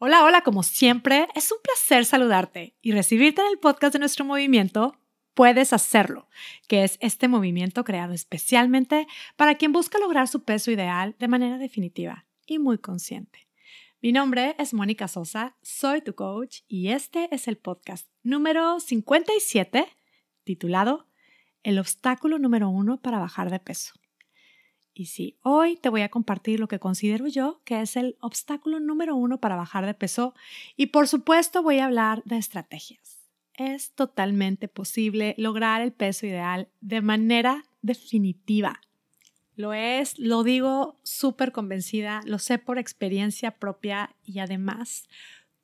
Hola, hola, como siempre, es un placer saludarte y recibirte en el podcast de nuestro movimiento. Puedes hacerlo, que es este movimiento creado especialmente para quien busca lograr su peso ideal de manera definitiva y muy consciente. Mi nombre es Mónica Sosa, soy tu coach y este es el podcast número 57 titulado El obstáculo número uno para bajar de peso. Y sí, hoy te voy a compartir lo que considero yo que es el obstáculo número uno para bajar de peso y por supuesto voy a hablar de estrategias. Es totalmente posible lograr el peso ideal de manera definitiva. Lo es, lo digo súper convencida, lo sé por experiencia propia y además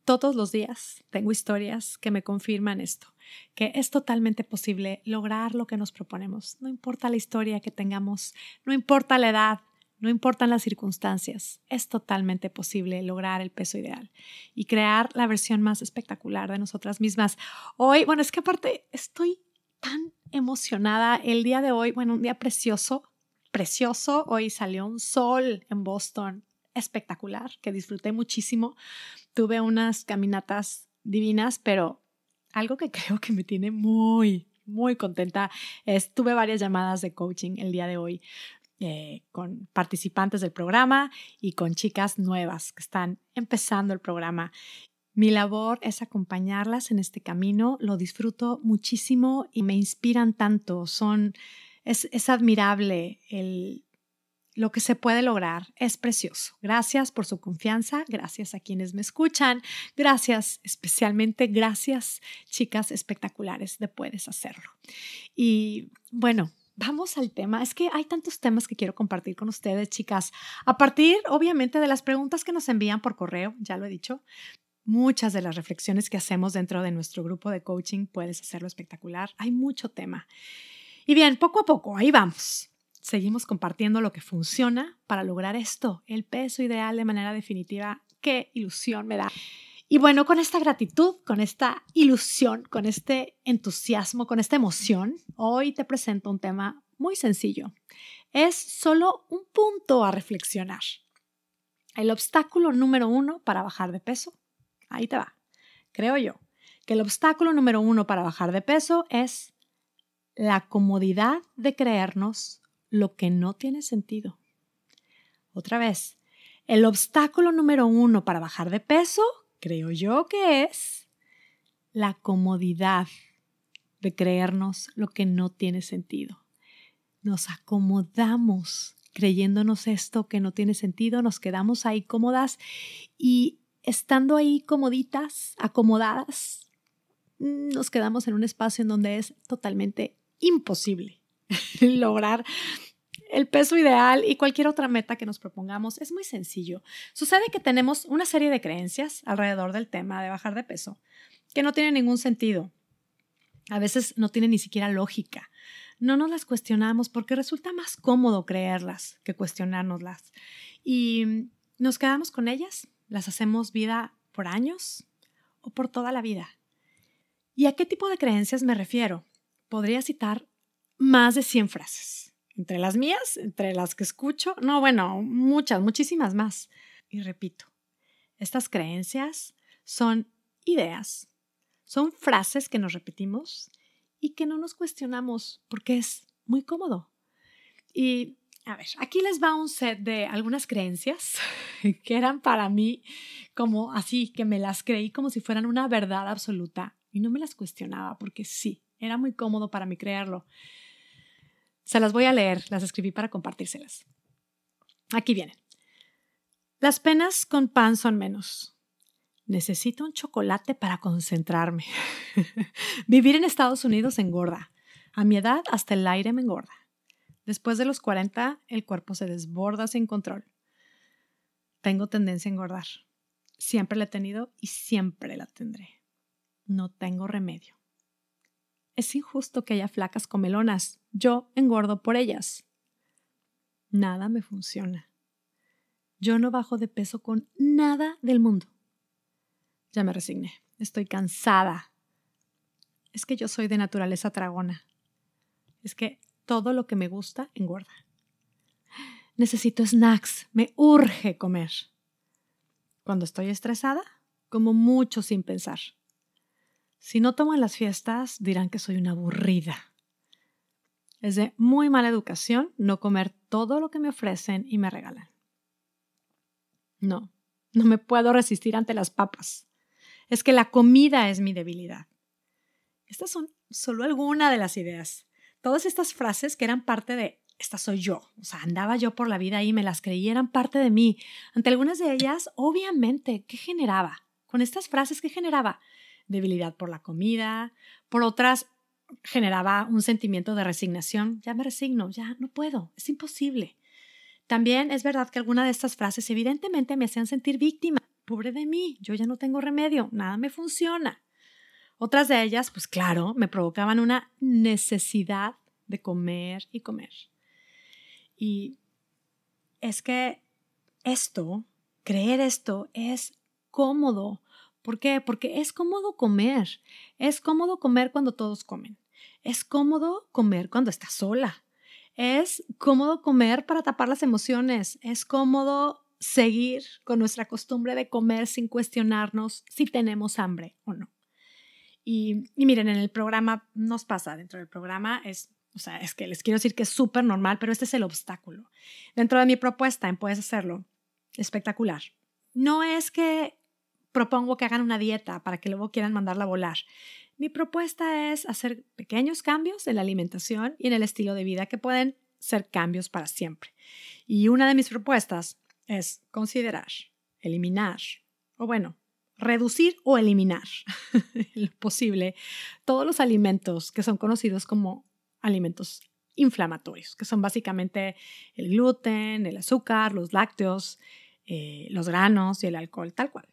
todos los días tengo historias que me confirman esto, que es totalmente posible lograr lo que nos proponemos. No importa la historia que tengamos, no importa la edad, no importan las circunstancias, es totalmente posible lograr el peso ideal y crear la versión más espectacular de nosotras mismas. Hoy, bueno, es que aparte estoy tan emocionada el día de hoy, bueno, un día precioso, precioso. Hoy salió un sol en Boston, espectacular, que disfruté muchísimo. Tuve unas caminatas divinas, pero algo que creo que me tiene muy, muy contenta es, tuve varias llamadas de coaching el día de hoy. Eh, con participantes del programa y con chicas nuevas que están empezando el programa. Mi labor es acompañarlas en este camino, lo disfruto muchísimo y me inspiran tanto. Son, es, es admirable el lo que se puede lograr es precioso. Gracias por su confianza, gracias a quienes me escuchan, gracias, especialmente gracias, chicas espectaculares de Puedes Hacerlo. Y bueno, vamos al tema. Es que hay tantos temas que quiero compartir con ustedes, chicas, a partir, obviamente, de las preguntas que nos envían por correo, ya lo he dicho. Muchas de las reflexiones que hacemos dentro de nuestro grupo de coaching, puedes hacerlo espectacular. Hay mucho tema. Y bien, poco a poco, ahí vamos seguimos compartiendo lo que funciona para lograr esto, el peso ideal de manera definitiva. Qué ilusión me da. Y bueno, con esta gratitud, con esta ilusión, con este entusiasmo, con esta emoción, hoy te presento un tema muy sencillo. Es solo un punto a reflexionar. El obstáculo número uno para bajar de peso, ahí te va. Creo yo que el obstáculo número uno para bajar de peso es la comodidad de creernos lo que no tiene sentido. Otra vez, el obstáculo número uno para bajar de peso, creo yo que es la comodidad de creernos lo que no tiene sentido. Nos acomodamos creyéndonos esto que no tiene sentido, nos quedamos ahí cómodas y estando ahí comoditas, acomodadas, nos quedamos en un espacio en donde es totalmente imposible lograr el peso ideal y cualquier otra meta que nos propongamos es muy sencillo. Sucede que tenemos una serie de creencias alrededor del tema de bajar de peso que no tienen ningún sentido. A veces no tienen ni siquiera lógica. No nos las cuestionamos porque resulta más cómodo creerlas que cuestionárnoslas. Y nos quedamos con ellas, las hacemos vida por años o por toda la vida. ¿Y a qué tipo de creencias me refiero? Podría citar más de 100 frases. Entre las mías, entre las que escucho, no, bueno, muchas, muchísimas más. Y repito, estas creencias son ideas, son frases que nos repetimos y que no nos cuestionamos porque es muy cómodo. Y a ver, aquí les va un set de algunas creencias que eran para mí como así, que me las creí como si fueran una verdad absoluta y no me las cuestionaba porque sí, era muy cómodo para mí creerlo. Se las voy a leer, las escribí para compartírselas. Aquí vienen. Las penas con pan son menos. Necesito un chocolate para concentrarme. Vivir en Estados Unidos engorda. A mi edad hasta el aire me engorda. Después de los 40, el cuerpo se desborda sin control. Tengo tendencia a engordar. Siempre la he tenido y siempre la tendré. No tengo remedio. Es injusto que haya flacas comelonas. Yo engordo por ellas. Nada me funciona. Yo no bajo de peso con nada del mundo. Ya me resigné. Estoy cansada. Es que yo soy de naturaleza tragona. Es que todo lo que me gusta engorda. Necesito snacks. Me urge comer. Cuando estoy estresada, como mucho sin pensar. Si no tomo en las fiestas, dirán que soy una aburrida. Es de muy mala educación no comer todo lo que me ofrecen y me regalan. No, no me puedo resistir ante las papas. Es que la comida es mi debilidad. Estas son solo algunas de las ideas. Todas estas frases que eran parte de esta soy yo. O sea, andaba yo por la vida y me las creí, eran parte de mí. Ante algunas de ellas, obviamente, ¿qué generaba? Con estas frases, ¿qué generaba? Debilidad por la comida, por otras generaba un sentimiento de resignación. Ya me resigno, ya no puedo, es imposible. También es verdad que algunas de estas frases evidentemente me hacían sentir víctima. Pobre de mí, yo ya no tengo remedio, nada me funciona. Otras de ellas, pues claro, me provocaban una necesidad de comer y comer. Y es que esto, creer esto, es cómodo. ¿Por qué? Porque es cómodo comer. Es cómodo comer cuando todos comen. Es cómodo comer cuando estás sola. Es cómodo comer para tapar las emociones. Es cómodo seguir con nuestra costumbre de comer sin cuestionarnos si tenemos hambre o no. Y, miren, en el programa nos pasa, dentro del programa es o sea, es que les quiero decir que es súper normal, pero este es el obstáculo. Dentro de mi propuesta en Puedes Hacerlo, espectacular. No es que propongo que hagan una dieta para que luego quieran mandarla a volar. Mi propuesta es hacer pequeños cambios en la alimentación y en el estilo de vida que pueden ser cambios para siempre. Y una de mis propuestas es considerar, eliminar, o bueno, reducir o eliminar lo posible todos los alimentos que son conocidos como alimentos inflamatorios, que son básicamente el gluten, el azúcar, los lácteos, eh, los granos y el alcohol, tal cual.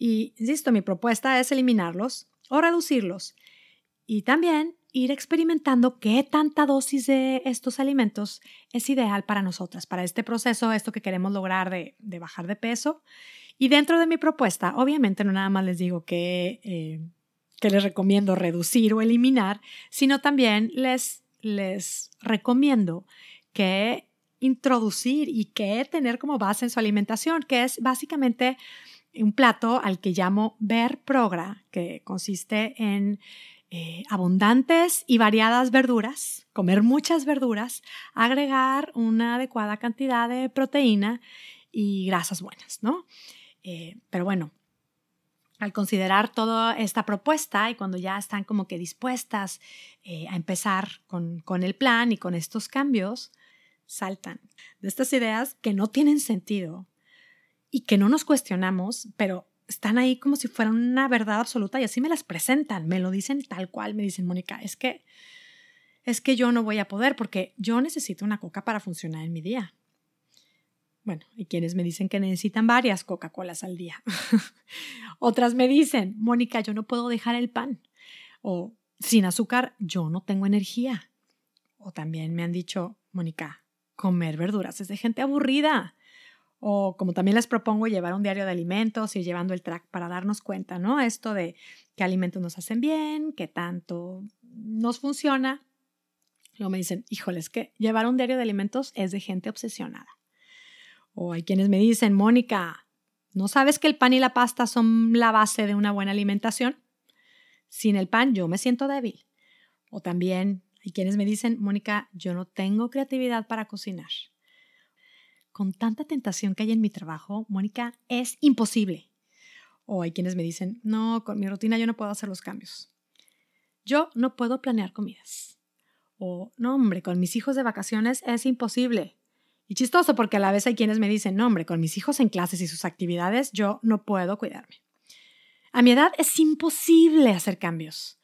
Y, insisto, mi propuesta es eliminarlos o reducirlos y también ir experimentando qué tanta dosis de estos alimentos es ideal para nosotras, para este proceso, esto que queremos lograr de, bajar de peso. Y dentro de mi propuesta, obviamente no nada más les digo que eh, que les recomiendo reducir o eliminar, sino también les, les recomiendo que introducir y que tener como base en su alimentación, que es básicamente un plato al que llamo Ver Progra, que consiste en eh, abundantes y variadas verduras, comer muchas verduras, agregar una adecuada cantidad de proteína y grasas buenas, ¿no? Eh, pero bueno, al considerar toda esta propuesta y cuando ya están como que dispuestas eh, a empezar con, con el plan y con estos cambios, saltan de estas ideas que no tienen sentido y que no nos cuestionamos, pero están ahí como si fueran una verdad absoluta y así me las presentan, me lo dicen tal cual, me dicen, Mónica, es que es que yo no voy a poder porque yo necesito una coca para funcionar en mi día. Bueno, hay quienes me dicen que necesitan varias Coca-Colas al día. Otras me dicen, Mónica, yo no puedo dejar el pan. O sin azúcar, yo no tengo energía. O también me han dicho, Mónica, comer verduras es de gente aburrida. O como también les propongo llevar un diario de alimentos, y llevando el track para darnos cuenta, ¿no? Esto de qué alimentos nos hacen bien, qué tanto nos funciona. Luego me dicen, híjoles, que llevar un diario de alimentos es de gente obsesionada. O hay quienes me dicen, Mónica, ¿no sabes que el pan y la pasta son la base de una buena alimentación? Sin el pan yo me siento débil. O también hay quienes me dicen, Mónica, yo no tengo creatividad para cocinar. Con tanta tentación que hay en mi trabajo, Mónica, es imposible. O hay quienes me dicen, no, con mi rutina yo no puedo hacer los cambios. Yo no puedo planear comidas. O, no, hombre, con mis hijos de vacaciones es imposible. Y chistoso porque a la vez hay quienes me dicen, no, hombre, con mis hijos en clases y sus actividades yo no puedo cuidarme. A mi edad es imposible hacer cambios.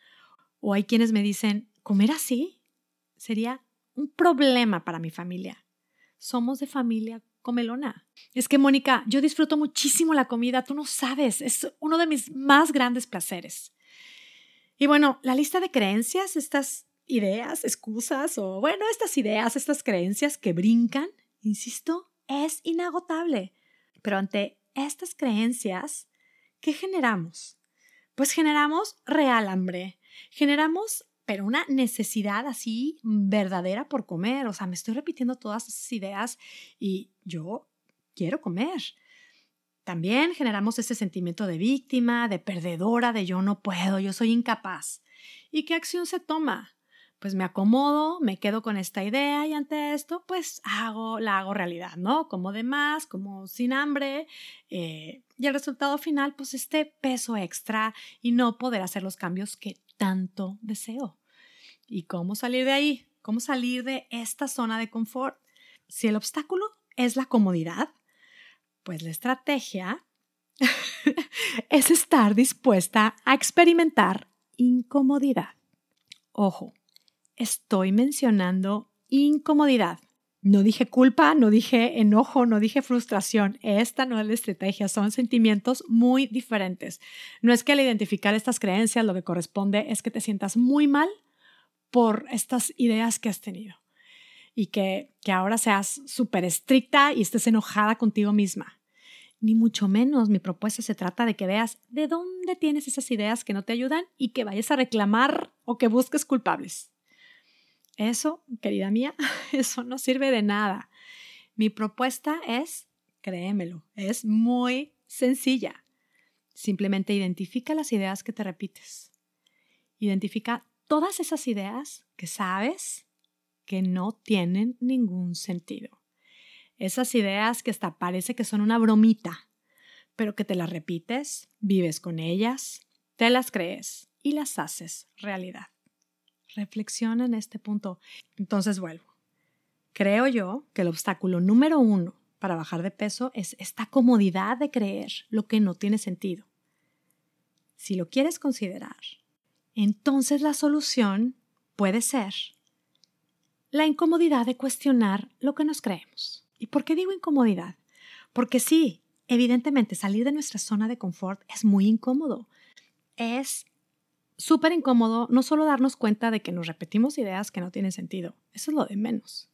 O hay quienes me dicen, comer así sería un problema para mi familia. Somos de familia comelona. Es que, Mónica, yo disfruto muchísimo la comida, tú no sabes, es uno de mis más grandes placeres. Y bueno, la lista de creencias, estas ideas, excusas o, bueno, estas ideas, estas creencias que brincan insisto, es inagotable. Pero ante estas creencias, ¿qué generamos? Pues generamos real hambre, generamos, pero una necesidad así verdadera por comer. O sea, me estoy repitiendo todas esas ideas y yo quiero comer. También generamos ese sentimiento de víctima, de perdedora, de yo no puedo, yo soy incapaz. ¿Y qué acción se toma? Pues me acomodo, me quedo con esta idea y ante esto, pues hago, la hago realidad, ¿no? Como de más, como sin hambre, eh, y el resultado final, pues este peso extra y no poder hacer los cambios que tanto deseo. ¿Y cómo salir de ahí? ¿Cómo salir de esta zona de confort? Si el obstáculo es la comodidad, pues la estrategia es estar dispuesta a experimentar incomodidad. Ojo, estoy mencionando incomodidad. No dije culpa, no dije enojo, no dije frustración. Esta no es la estrategia, son sentimientos muy diferentes. No es que al identificar estas creencias lo que corresponde es que te sientas muy mal por estas ideas que has tenido y que, que ahora seas súper estricta y estés enojada contigo misma. Ni mucho menos mi propuesta se trata de que veas de dónde tienes esas ideas que no te ayudan y que vayas a reclamar o que busques culpables. Eso, querida mía, eso no sirve de nada. Mi propuesta es, créemelo, es muy sencilla. Simplemente identifica las ideas que te repites. Identifica todas esas ideas que sabes que no tienen ningún sentido. Esas ideas que hasta parece que son una bromita, pero que te las repites, vives con ellas, te las crees y las haces realidad. Reflexiona en este punto. Entonces vuelvo. Creo yo que el obstáculo número uno para bajar de peso es esta comodidad de creer lo que no tiene sentido. Si lo quieres considerar, entonces la solución puede ser la incomodidad de cuestionar lo que nos creemos. ¿Y por qué digo incomodidad? Porque sí, evidentemente salir de nuestra zona de confort es muy incómodo. Es súper incómodo no solo darnos cuenta de que nos repetimos ideas que no tienen sentido, eso es lo de menos.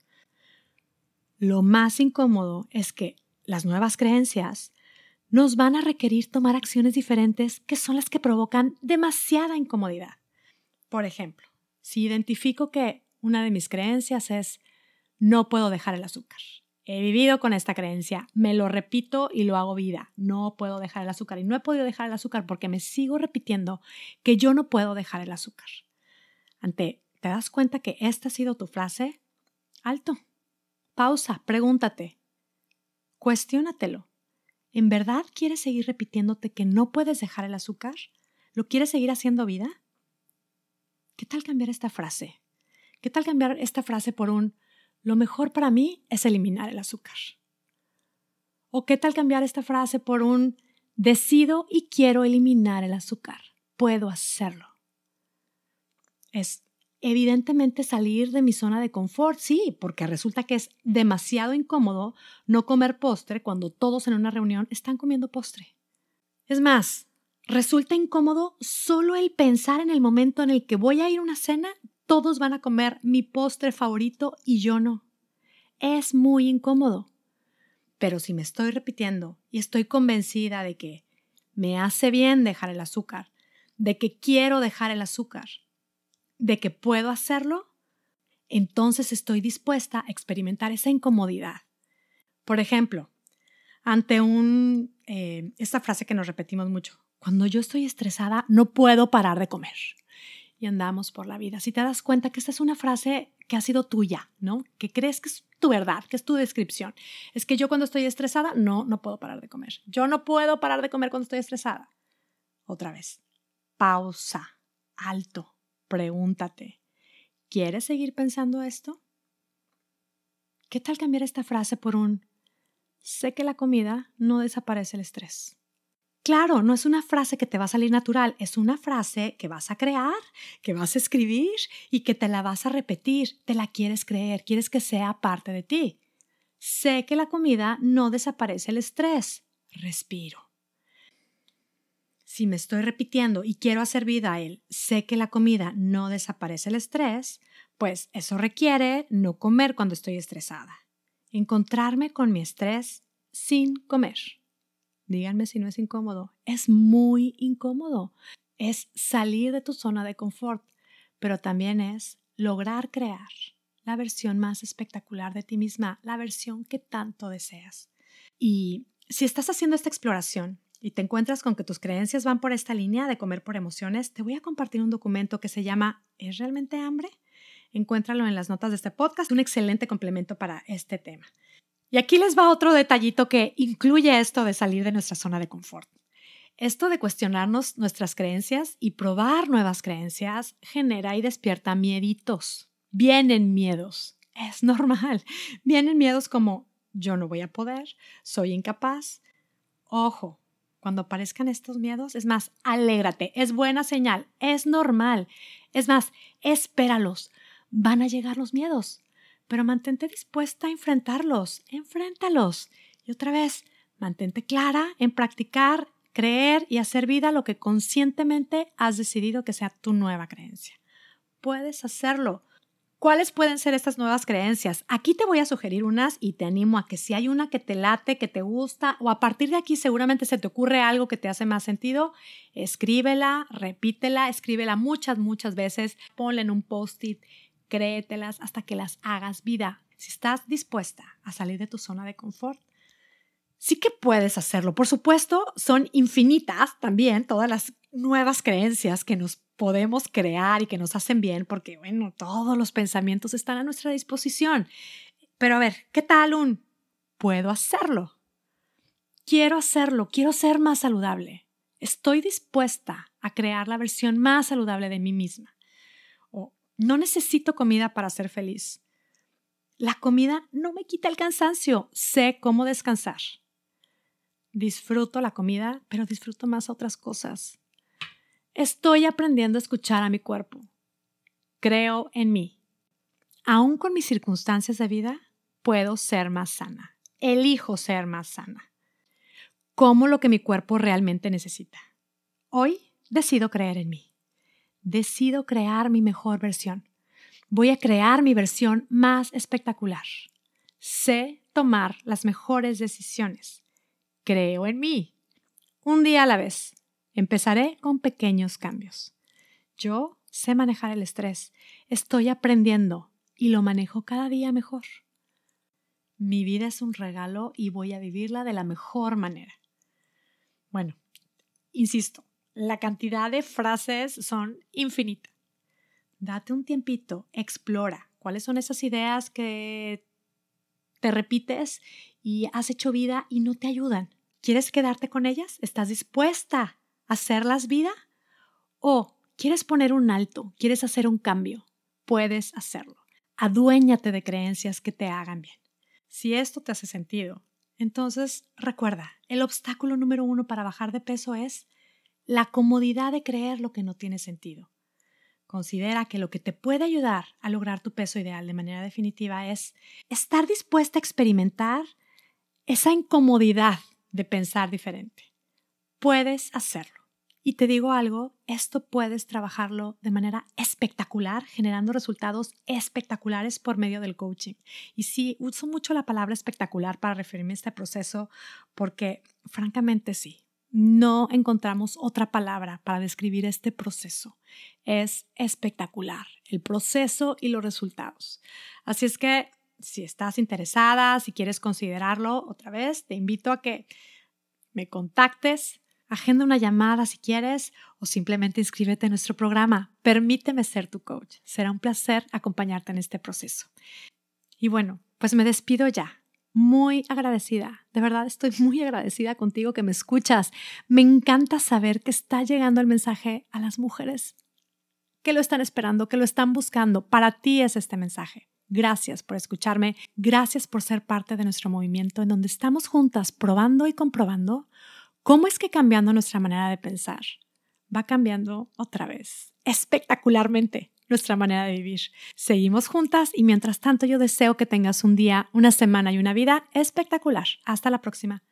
Lo más incómodo es que las nuevas creencias nos van a requerir tomar acciones diferentes que son las que provocan demasiada incomodidad. Por ejemplo, si identifico que una de mis creencias es no puedo dejar el azúcar. He vivido con esta creencia, me lo repito y lo hago vida. No puedo dejar el azúcar y no he podido dejar el azúcar porque me sigo repitiendo que yo no puedo dejar el azúcar. Ante, ¿te das cuenta que esta ha sido tu frase? Alto. Pausa, pregúntate. Cuestiónatelo. ¿En verdad quieres seguir repitiéndote que no puedes dejar el azúcar? ¿Lo quieres seguir haciendo vida? ¿Qué tal cambiar esta frase? ¿Qué tal cambiar esta frase por un lo mejor para mí es eliminar el azúcar? ¿O qué tal cambiar esta frase por un decido y quiero eliminar el azúcar? Puedo hacerlo. Es evidentemente salir de mi zona de confort, sí, porque resulta que es demasiado incómodo no comer postre cuando todos en una reunión están comiendo postre. Es más, resulta incómodo solo el pensar en el momento en el que voy a ir a una cena, todos van a comer mi postre favorito y yo no. Es muy incómodo. Pero si me estoy repitiendo y estoy convencida de que me hace bien dejar el azúcar, de que quiero dejar el azúcar, de que puedo hacerlo, entonces estoy dispuesta a experimentar esa incomodidad. Por ejemplo, ante un, eh, esta frase que nos repetimos mucho, cuando yo estoy estresada no puedo parar de comer. Y andamos por la vida. Si te das cuenta que esta es una frase que ha sido tuya, ¿no? Que crees que es tu verdad, que es tu descripción. Es que yo cuando estoy estresada no, no puedo parar de comer. Yo no puedo parar de comer cuando estoy estresada. Otra vez. Pausa. Alto pregúntate, ¿quieres seguir pensando esto? ¿Qué tal cambiar esta frase por un sé que la comida no desaparece el estrés? Claro, no es una frase que te va a salir natural, es una frase que vas a crear, que vas a escribir y que te la vas a repetir, te la quieres creer, quieres que sea parte de ti. Sé que la comida no desaparece el estrés. Respiro si me estoy repitiendo y quiero hacer vida a él, sé que la comida no desaparece el estrés, pues eso requiere no comer cuando estoy estresada. Encontrarme con mi estrés sin comer. Díganme si no es incómodo. Es muy incómodo. Es salir de tu zona de confort, pero también es lograr crear la versión más espectacular de ti misma, la versión que tanto deseas. Y Si estás haciendo esta exploración y te encuentras con que tus creencias van por esta línea de comer por emociones, te voy a compartir un documento que se llama ¿Es realmente hambre? Encuéntralo en las notas de este podcast, un excelente complemento para este tema. Y aquí les va otro detallito que incluye esto de salir de nuestra zona de confort. Esto de cuestionarnos nuestras creencias y probar nuevas creencias genera y despierta mieditos. Vienen miedos. Es normal. Vienen miedos como yo no voy a poder, soy incapaz. Ojo, cuando aparezcan estos miedos, es más, alégrate, es buena señal, es normal. Es más, espéralos. Van a llegar los miedos, pero mantente dispuesta a enfrentarlos, enfréntalos. Y otra vez, mantente clara en practicar, creer y hacer vida lo que conscientemente has decidido que sea tu nueva creencia. Puedes hacerlo. ¿Cuáles pueden ser estas nuevas creencias? Aquí te voy a sugerir unas y te animo a que si hay una que te late, que te gusta o a partir de aquí seguramente se te ocurre algo que te hace más sentido, escríbela, repítela, escríbela muchas, muchas veces, ponla en un post-it, créetelas hasta que las hagas vida. Si estás dispuesta a salir de tu zona de confort, sí que puedes hacerlo. Por supuesto, son infinitas también todas las nuevas creencias que nos podemos crear y que nos hacen bien, porque, bueno, todos los pensamientos están a nuestra disposición. Pero a ver, ¿qué tal un puedo hacerlo? Quiero hacerlo, quiero ser más saludable. Estoy dispuesta a crear la versión más saludable de mí misma. No necesito comida para ser feliz. La comida no me quita el cansancio, sé cómo descansar. Disfruto la comida, pero disfruto más otras cosas. Estoy aprendiendo a escuchar a mi cuerpo. Creo en mí. Aún con mis circunstancias de vida, puedo ser más sana. Elijo ser más sana. Como lo que mi cuerpo realmente necesita. Hoy decido creer en mí. Decido crear mi mejor versión. Voy a crear mi versión más espectacular. Sé tomar las mejores decisiones. Creo en mí. Un día a la vez. Empezaré con pequeños cambios. Yo sé manejar el estrés, estoy aprendiendo y lo manejo cada día mejor. Mi vida es un regalo y voy a vivirla de la mejor manera. Bueno, insisto, la cantidad de frases son infinita. Date un tiempito, explora cuáles son esas ideas que te repites y has hecho vida y no te ayudan. ¿Quieres quedarte con ellas? ¿Estás dispuesta hacerlas vida? ¿O quieres poner un alto? ¿Quieres hacer un cambio? Puedes hacerlo. Aduéñate de creencias que te hagan bien. Si esto te hace sentido, entonces recuerda, el obstáculo número uno para bajar de peso es la comodidad de creer lo que no tiene sentido. Considera que lo que te puede ayudar a lograr tu peso ideal de manera definitiva es estar dispuesta a experimentar esa incomodidad de pensar diferente. Puedes hacerlo. Y te digo algo, esto puedes trabajarlo de manera espectacular, generando resultados espectaculares por medio del coaching. Y sí, uso mucho la palabra espectacular para referirme a este proceso porque, francamente, sí, no encontramos otra palabra para describir este proceso. Es espectacular, el proceso y los resultados. Así es que, si estás interesada, si quieres considerarlo otra vez, te invito a que me contactes Agenda una llamada si quieres o simplemente inscríbete en nuestro programa. Permíteme ser tu coach. Será un placer acompañarte en este proceso. Y bueno, pues me despido ya. Muy agradecida, de verdad estoy muy agradecida contigo que me escuchas. Me encanta saber que está llegando el mensaje a las mujeres que lo están esperando, que lo están buscando. Para ti es este mensaje. Gracias por escucharme, gracias por ser parte de nuestro movimiento en donde estamos juntas probando y comprobando ¿Cómo es que cambiando nuestra manera de pensar va cambiando otra vez, espectacularmente, nuestra manera de vivir? Seguimos juntas y mientras tanto yo deseo que tengas un día, una semana y una vida espectacular. Hasta la próxima.